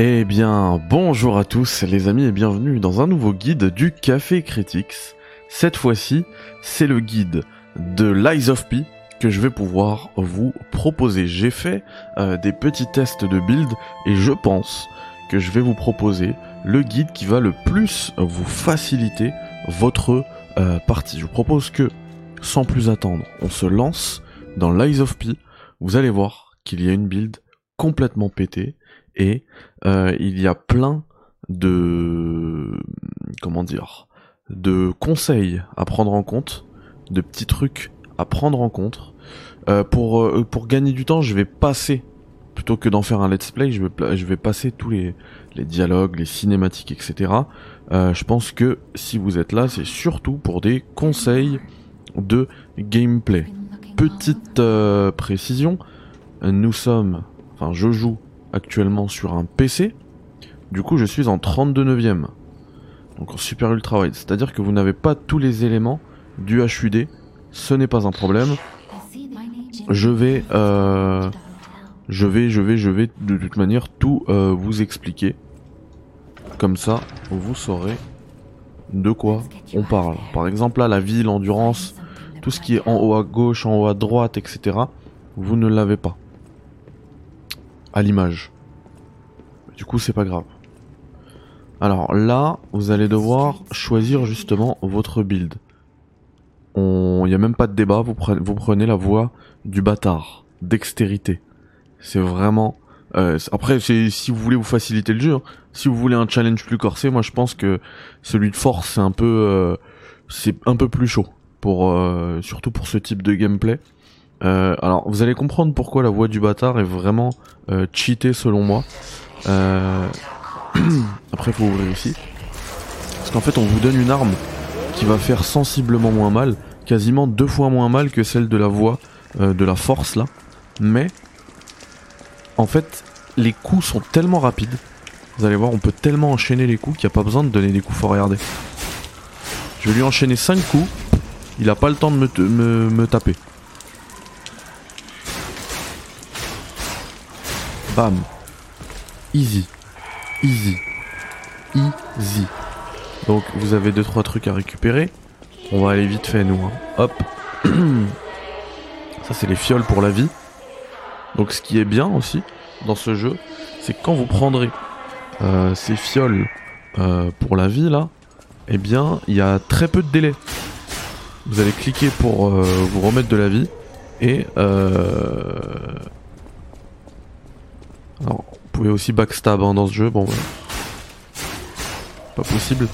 Eh bien, bonjour à tous les amis et bienvenue dans un nouveau guide du Café Critics. Cette fois-ci, c'est le guide de Lies of P que je vais pouvoir vous proposer. J'ai fait euh, des petits tests de build et je pense que je vais vous proposer le guide qui va le plus vous faciliter votre euh, partie. Je vous propose que, sans plus attendre, on se lance dans Lies of P. Vous allez voir qu'il y a une build complètement pétée et euh, il y a plein de comment dire de conseils à prendre en compte, de petits trucs à prendre en compte. Euh, pour euh, pour gagner du temps, je vais passer plutôt que d'en faire un let's play, je vais je vais passer tous les les dialogues, les cinématiques, etc. Euh, je pense que si vous êtes là, c'est surtout pour des conseils de gameplay. Petite euh, précision, nous sommes, enfin je joue actuellement sur un PC. Du coup, je suis en 32 neuvième. Donc en super ultra wide. C'est-à-dire que vous n'avez pas tous les éléments du HUD. Ce n'est pas un problème. Je vais, euh, je vais, je vais, je vais de toute manière tout euh, vous expliquer. Comme ça, vous saurez de quoi on parle. Par exemple, là, la vie, l'endurance, tout ce qui est en haut à gauche, en haut à droite, etc. Vous ne l'avez pas à l'image. Du coup, c'est pas grave. Alors là, vous allez devoir choisir justement votre build. Il n'y a même pas de débat, vous prenez, vous prenez la voie du bâtard, dextérité. C'est vraiment... Euh, après, si vous voulez vous faciliter le jeu, hein. si vous voulez un challenge plus corsé, moi je pense que celui de force c'est un peu, euh, c'est un peu plus chaud pour, euh, surtout pour ce type de gameplay. Euh, alors, vous allez comprendre pourquoi la voix du bâtard est vraiment euh, cheatée selon moi. Euh... Après, faut ouvrir ici. Parce qu'en fait, on vous donne une arme qui va faire sensiblement moins mal, quasiment deux fois moins mal que celle de la voix euh, de la force là. Mais, en fait, les coups sont tellement rapides. Vous allez voir, on peut tellement enchaîner les coups qu'il n'y a pas besoin de donner des coups. Faut regarder. Je vais lui enchaîner 5 coups. Il a pas le temps de me, me, me taper. Bam. Easy. Easy. Easy. Donc vous avez deux trois trucs à récupérer. On va aller vite fait nous. Hein. Hop. Ça c'est les fioles pour la vie. Donc ce qui est bien aussi dans ce jeu, c'est que quand vous prendrez euh, ces fioles euh, pour la vie là, eh bien il y a très peu de délai. Vous allez cliquer pour euh, vous remettre de la vie et alors, vous pouvez aussi backstab hein, dans ce jeu, bon voilà. Pas possible.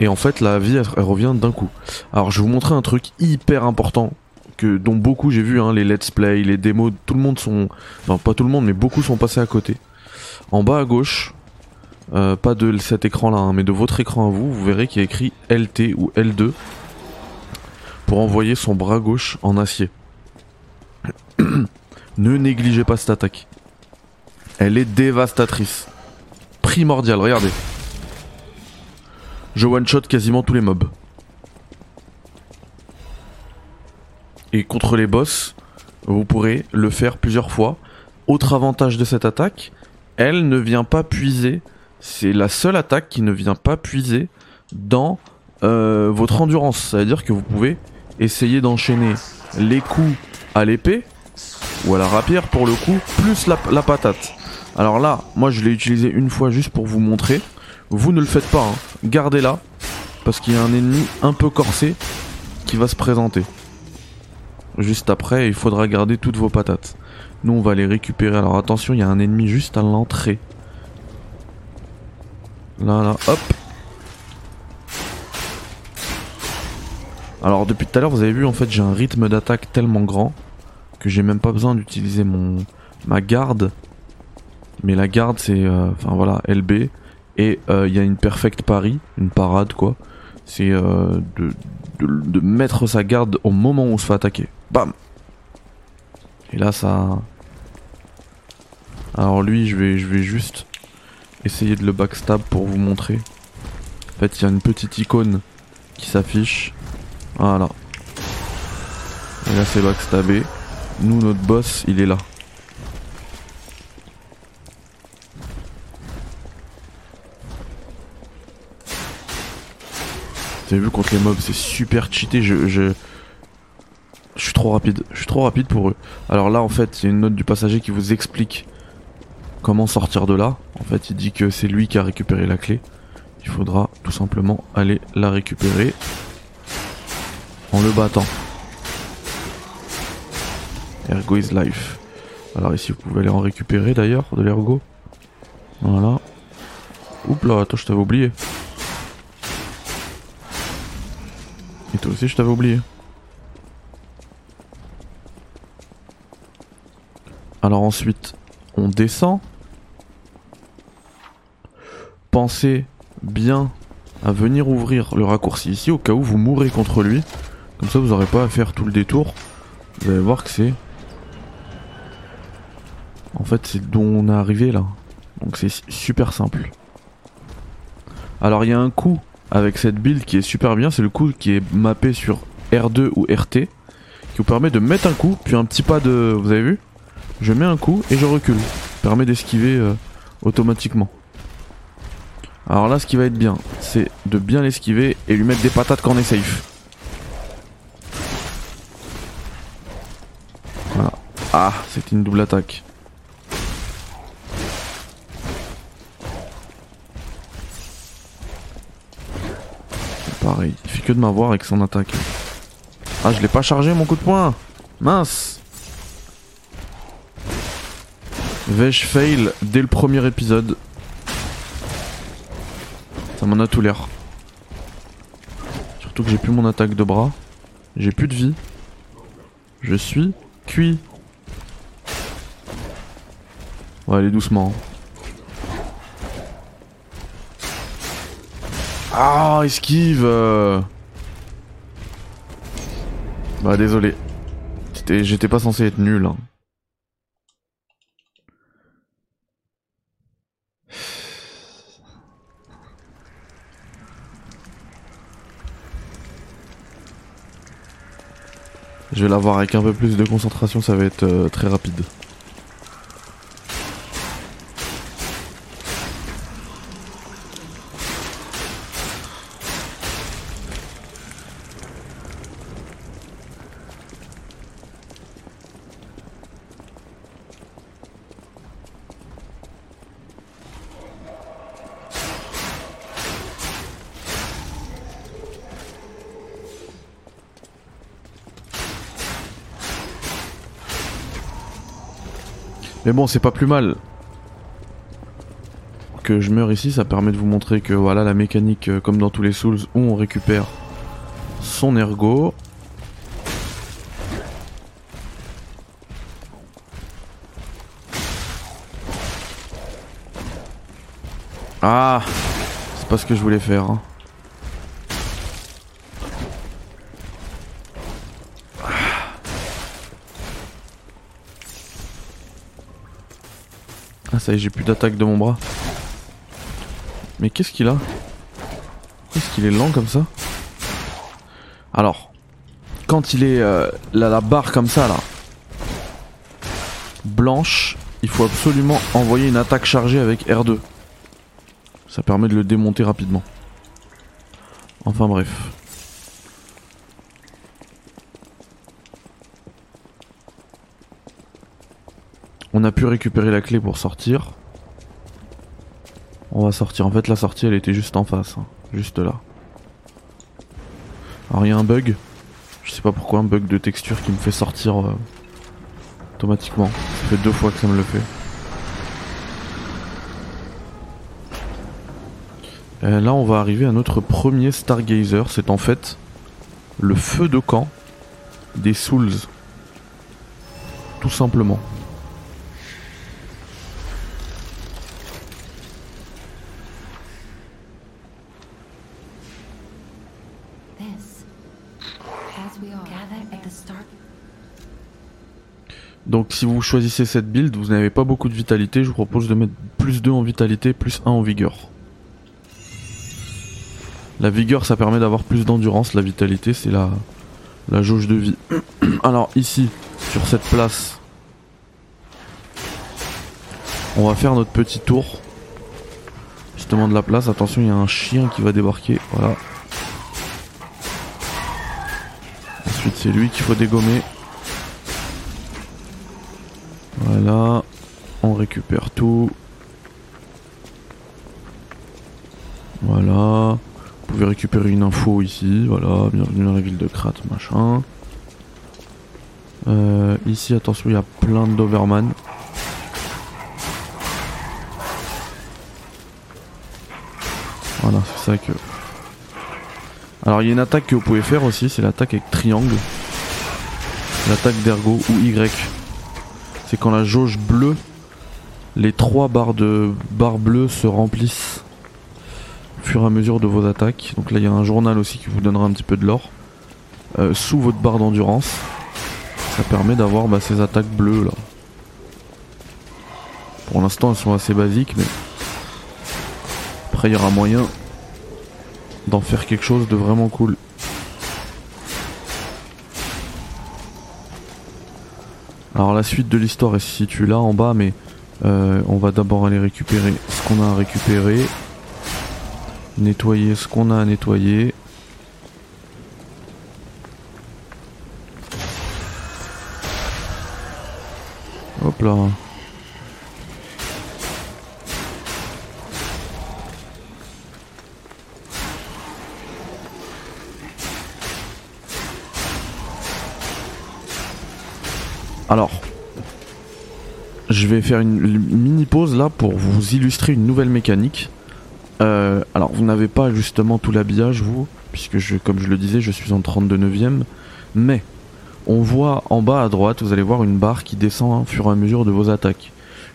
Et en fait, la vie, elle, revient d'un coup. Alors, je vais vous montrer un truc hyper important que dont beaucoup j'ai vu, hein, les let's play, les démos, tout le monde sont, enfin pas tout le monde, mais beaucoup sont passés à côté. En bas à gauche, euh, pas de cet écran-là, hein, mais de votre écran à vous, vous verrez qu'il y a écrit LT ou L2 pour envoyer son bras gauche en acier. ne négligez pas cette attaque. Elle est dévastatrice. Primordiale, regardez. Je one-shot quasiment tous les mobs. Et contre les boss, vous pourrez le faire plusieurs fois. Autre avantage de cette attaque, elle ne vient pas puiser. C'est la seule attaque qui ne vient pas puiser dans euh, votre endurance. C'est-à-dire que vous pouvez essayer d'enchaîner les coups à l'épée ou à la rapière pour le coup, plus la patate. Alors là, moi je l'ai utilisé une fois juste pour vous montrer. Vous ne le faites pas, hein. gardez-la, parce qu'il y a un ennemi un peu corsé qui va se présenter. Juste après, il faudra garder toutes vos patates. Nous, on va les récupérer. Alors attention, il y a un ennemi juste à l'entrée. Là, là, hop. Alors depuis tout à l'heure, vous avez vu, en fait, j'ai un rythme d'attaque tellement grand que j'ai même pas besoin d'utiliser mon ma garde mais la garde, c'est. Euh, enfin voilà, LB. Et euh, il y a une perfect pari, une parade quoi. C'est euh, de, de, mettre sa garde au moment où on se fait attaquer. Bam Et là ça. Alors lui, je vais, je vais juste essayer de le backstab pour vous montrer. En fait, il y a une petite icône qui s'affiche. Voilà. Et là, c'est backstabé. Nous, notre boss, il est là. Avez vu contre les mobs, c'est super cheaté. Je, je, je suis trop rapide. Je suis trop rapide pour eux. Alors là, en fait, il y a une note du passager qui vous explique comment sortir de là. En fait, il dit que c'est lui qui a récupéré la clé. Il faudra tout simplement aller la récupérer en le battant. Ergo is life. Alors ici, vous pouvez aller en récupérer d'ailleurs de l'ergo. Voilà. Oups là, attends, je t'avais oublié. Et toi aussi, je t'avais oublié. Alors ensuite, on descend. Pensez bien à venir ouvrir le raccourci ici au cas où vous mourrez contre lui. Comme ça, vous n'aurez pas à faire tout le détour. Vous allez voir que c'est... En fait, c'est d'où on est arrivé là. Donc c'est super simple. Alors il y a un coup avec cette build qui est super bien, c'est le coup qui est mappé sur R2 ou RT, qui vous permet de mettre un coup, puis un petit pas de... Vous avez vu? Je mets un coup et je recule. Permet d'esquiver euh, automatiquement. Alors là ce qui va être bien, c'est de bien l'esquiver et lui mettre des patates quand on est safe. Ah, c'était une double attaque. Pareil, il fait que de m'avoir avec son attaque. Ah, je l'ai pas chargé mon coup de poing Mince Vais-je fail dès le premier épisode Ça m'en a tout l'air. Surtout que j'ai plus mon attaque de bras. J'ai plus de vie. Je suis cuit. On va aller doucement. Ah, esquive Bah désolé. J'étais pas censé être nul. Hein. Je vais l'avoir avec un peu plus de concentration, ça va être euh, très rapide. Mais bon, c'est pas plus mal. Que je meure ici, ça permet de vous montrer que voilà la mécanique, euh, comme dans tous les Souls, où on récupère son ergo. Ah C'est pas ce que je voulais faire. Hein. Ah ça y est, j'ai plus d'attaque de mon bras. Mais qu'est-ce qu'il a Qu'est-ce qu'il est lent comme ça Alors, quand il est euh, la barre comme ça là, blanche, il faut absolument envoyer une attaque chargée avec R2. Ça permet de le démonter rapidement. Enfin bref. On a pu récupérer la clé pour sortir. On va sortir. En fait, la sortie, elle était juste en face. Hein. Juste là. Alors, il y a un bug. Je sais pas pourquoi, un bug de texture qui me fait sortir euh, automatiquement. Ça fait deux fois que ça me le fait. Et là, on va arriver à notre premier Stargazer. C'est en fait le feu de camp des Souls. Tout simplement. Donc si vous choisissez cette build, vous n'avez pas beaucoup de vitalité, je vous propose de mettre plus 2 en vitalité, plus 1 en vigueur. La vigueur ça permet d'avoir plus d'endurance, la vitalité c'est la, la jauge de vie. Alors ici, sur cette place, on va faire notre petit tour. Justement de la place, attention il y a un chien qui va débarquer, voilà. Ensuite c'est lui qu'il faut dégommer. Voilà. On récupère tout. Voilà. Vous pouvez récupérer une info ici. Voilà. Bienvenue dans la ville de Krat, machin. Euh, ici, attention, il y a plein de Doberman. Voilà, c'est ça que... Alors il y a une attaque que vous pouvez faire aussi, c'est l'attaque avec triangle. L'attaque d'ergo ou Y. C'est quand la jauge bleue, les trois barres de bleues se remplissent au fur et à mesure de vos attaques. Donc là il y a un journal aussi qui vous donnera un petit peu de l'or. Euh, sous votre barre d'endurance. Ça permet d'avoir bah, ces attaques bleues là. Pour l'instant elles sont assez basiques mais après il y aura moyen d'en faire quelque chose de vraiment cool. Alors la suite de l'histoire est située là en bas mais euh, on va d'abord aller récupérer ce qu'on a à récupérer. Nettoyer ce qu'on a à nettoyer. Hop là. Alors, je vais faire une mini pause là pour vous illustrer une nouvelle mécanique. Euh, alors, vous n'avez pas justement tout l'habillage, vous, puisque comme je le disais, je suis en 32 neuvième. Mais, on voit en bas à droite, vous allez voir une barre qui descend au fur et à mesure de vos attaques.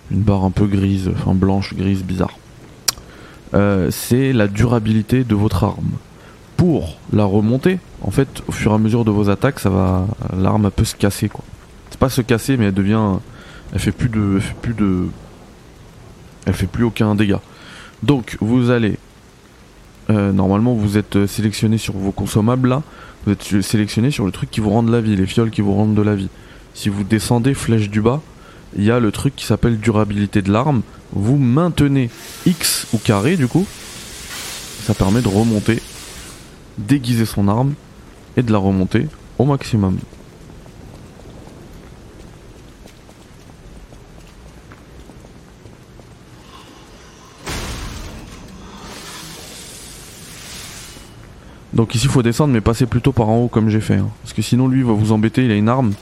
Une barre un peu grise, enfin blanche, grise, bizarre. Euh, c'est la durabilité de votre arme. Pour la remonter, en fait, au fur et à mesure de vos attaques, ça va, l'arme peut se casser, quoi pas se casser, mais elle devient, elle fait plus de, elle fait plus de, elle fait plus aucun dégât. Donc vous allez, euh, normalement vous êtes sélectionné sur vos consommables là, vous êtes sélectionné sur le truc qui vous rend de la vie, les fioles qui vous rendent de la vie. Si vous descendez flèche du bas, il y a le truc qui s'appelle durabilité de l'arme. Vous maintenez X ou carré du coup, ça permet de remonter, déguiser son arme et de la remonter au maximum. Donc ici faut descendre mais passer plutôt par en haut comme j'ai fait. Hein. Parce que sinon lui il va vous embêter, il a une arme.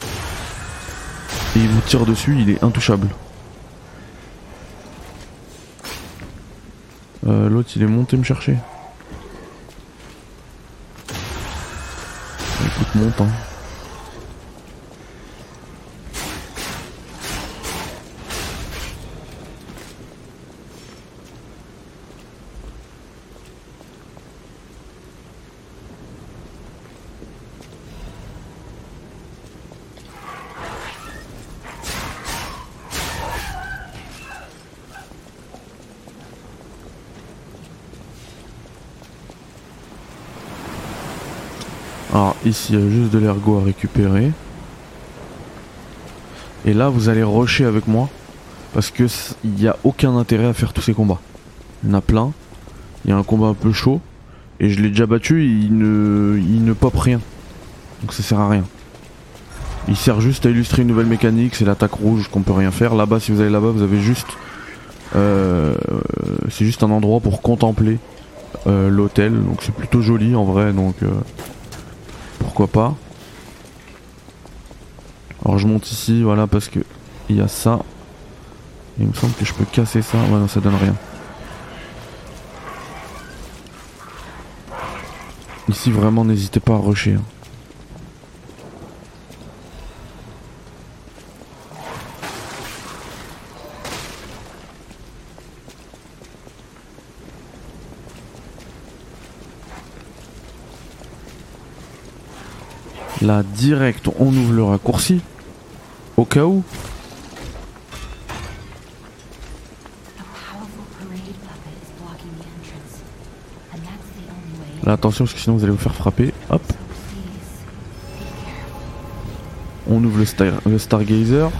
Et il vous tire dessus, il est intouchable. Euh, L'autre il est monté me chercher. Écoute monte hein. Ici il y a juste de l'ergot à récupérer. Et là vous allez rusher avec moi. Parce que il n'y a aucun intérêt à faire tous ces combats. Il y en a plein. Il y a un combat un peu chaud. Et je l'ai déjà battu, il ne, il ne pop rien. Donc ça sert à rien. Il sert juste à illustrer une nouvelle mécanique, c'est l'attaque rouge qu'on peut rien faire. Là-bas, si vous allez là-bas, vous avez juste... Euh, c'est juste un endroit pour contempler euh, l'hôtel. Donc c'est plutôt joli en vrai. Donc... Euh, pas. Alors je monte ici, voilà, parce que il y a ça. Il me semble que je peux casser ça. Ouais, non, ça donne rien. Ici, vraiment, n'hésitez pas à rusher. Hein. Là, direct, on ouvre le raccourci. Au cas où. Là, attention, parce que sinon vous allez vous faire frapper. Hop. On ouvre le, Stargazer.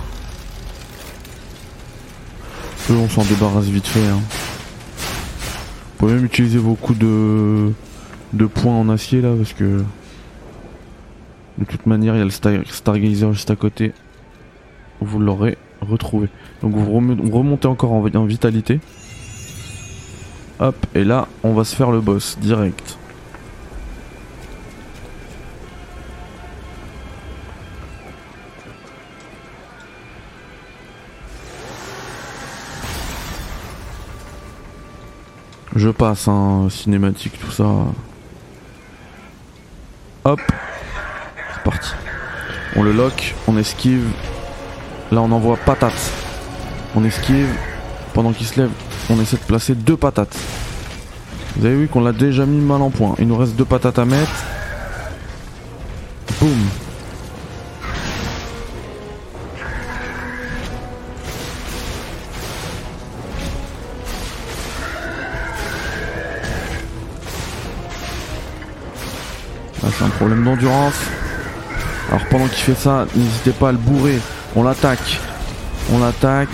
Eux, on s'en débarrasse vite fait. Hein. Vous pouvez même utiliser vos coups de, de poing en acier là, parce que De toute manière, il y a le Stargazer juste à côté. Vous l'aurez retrouvé. Donc vous remontez encore en, en vitalité. Hop, et là, on va se faire le boss direct. Je passe, hein, cinématique, tout ça. Hop, On le lock, on esquive. Là, on envoie patate. On esquive. Pendant qu'il se lève, on essaie de placer deux patates. Vous avez vu qu'on l'a déjà mis mal en point. Il nous reste deux patates à mettre. Boum. c'est un problème d'endurance. Alors pendant qu'il fait ça, n'hésitez pas à le bourrer. On l'attaque. On l'attaque.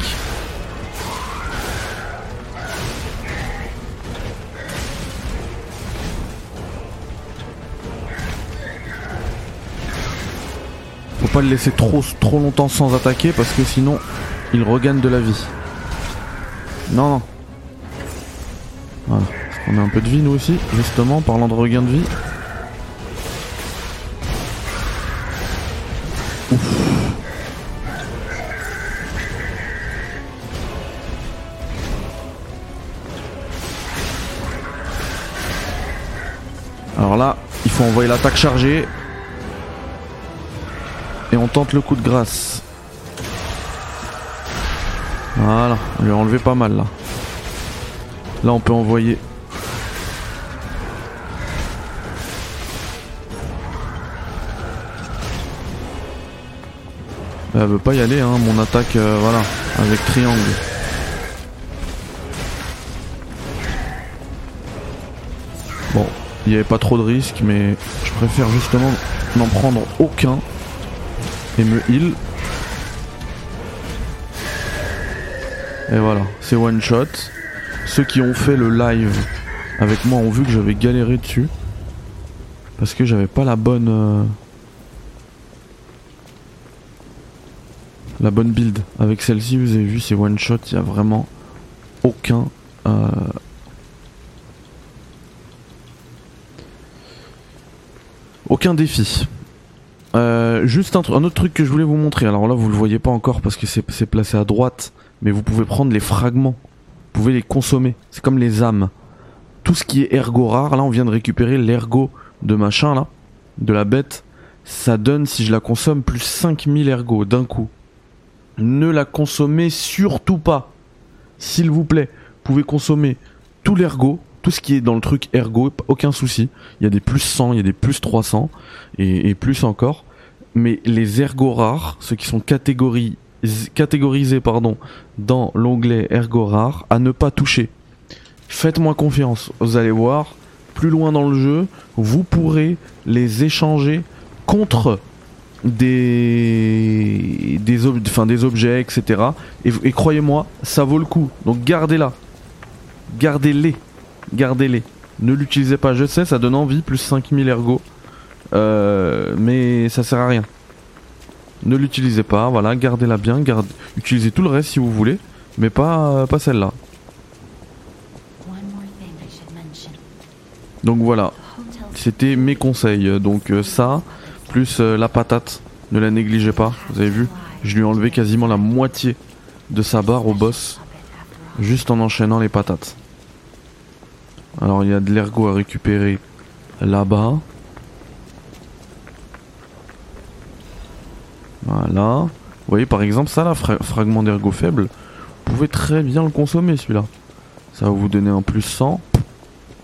Faut pas le laisser trop, longtemps sans attaquer parce que sinon il regagne de la vie. Non, non. Voilà. On a un peu de vie nous aussi, justement, parlant de regain de vie. Alors là, il faut envoyer l'attaque chargée. Et on tente le coup de grâce. Voilà, on lui a enlevé pas mal là. Là on peut envoyer Elle veut pas y aller, hein, mon attaque, euh, voilà, avec triangle. Bon, il n'y avait pas trop de risques, mais je préfère justement n'en prendre aucun et me heal. Et voilà, c'est one shot. Ceux qui ont fait le live avec moi ont vu que j'avais galéré dessus. Parce que j'avais pas la bonne... Euh, la bonne build. Avec celle-ci, vous avez vu, c'est one shot, il n'y a vraiment aucun. Euh, aucun défi. Euh, juste un, autre truc que je voulais vous montrer. Alors là, vous le voyez pas encore parce que c'est placé à droite, mais vous pouvez prendre les fragments. Vous pouvez les consommer. C'est comme les âmes. Tout ce qui est ergo rare, là, on vient de récupérer l'ergo de machin là, de la bête. Ça donne, si je la consomme, plus 5000 ergo d'un coup ne la consommez surtout pas. S'il vous plaît, vous pouvez consommer tout l'ergo, tout ce qui est dans le truc ergo, aucun souci. Il y a des plus 100, il y a des plus 300 et, plus encore. Mais les ergos rares, ceux qui sont catégorisés pardon, dans l'onglet ergo rare, à ne pas toucher. Faites-moi confiance, vous allez voir, plus loin dans le jeu, vous pourrez les échanger contre des des, des objets, etc. Et, croyez-moi, ça vaut le coup. Donc gardez-la. Gardez-les. Gardez-les. Ne l'utilisez pas. Je sais, ça donne envie, plus 5000 ergo. Euh, mais ça sert à rien. Ne l'utilisez pas, voilà, gardez-la bien, utilisez tout le reste si vous voulez, mais pas, pas celle-là. Donc voilà, c'était mes conseils. Donc euh, ça, plus euh, la patate, ne la négligez pas, vous avez vu Je lui ai enlevé quasiment la moitié de sa barre au boss, juste en enchaînant les patates. Alors il y a de l'ergot à récupérer là-bas. Voilà. Vous voyez par exemple ça là, fragment d'ergot faible, vous pouvez très bien le consommer celui-là. Ça va vous donner un plus 100.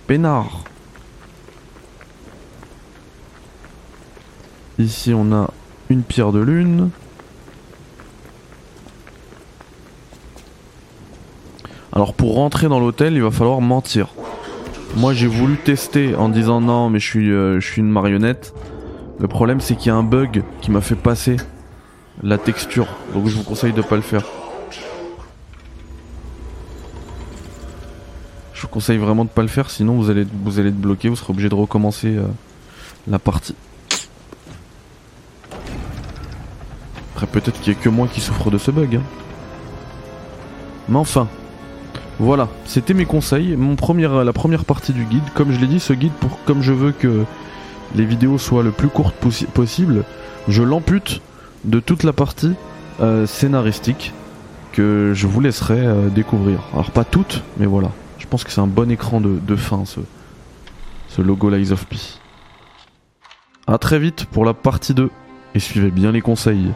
Peinard. Ici on a une pierre de lune. Alors pour rentrer dans l'hôtel, il va falloir mentir. Moi j'ai voulu tester en disant non mais je suis, euh, une marionnette. Le problème c'est qu'il y a un bug qui m'a fait passer la texture. Donc je vous conseille de pas le faire. Je vous conseille vraiment de pas le faire sinon vous allez, vous allez être bloqué, vous serez obligé de recommencer euh, la partie. Peut-être qu'il y a que moi qui souffre de ce bug. hein. Mais enfin, voilà, c'était mes conseils. Mon la première partie du guide. Comme je l'ai dit, ce guide, pour, comme je veux que les vidéos soient le plus courtes possi- possible, je l'ampute de toute la partie euh, scénaristique que je vous laisserai euh, découvrir. Alors pas toutes, mais voilà. Je pense que c'est un bon écran de, fin ce, ce logo Lies of P. A très vite pour la partie 2 et suivez bien les conseils.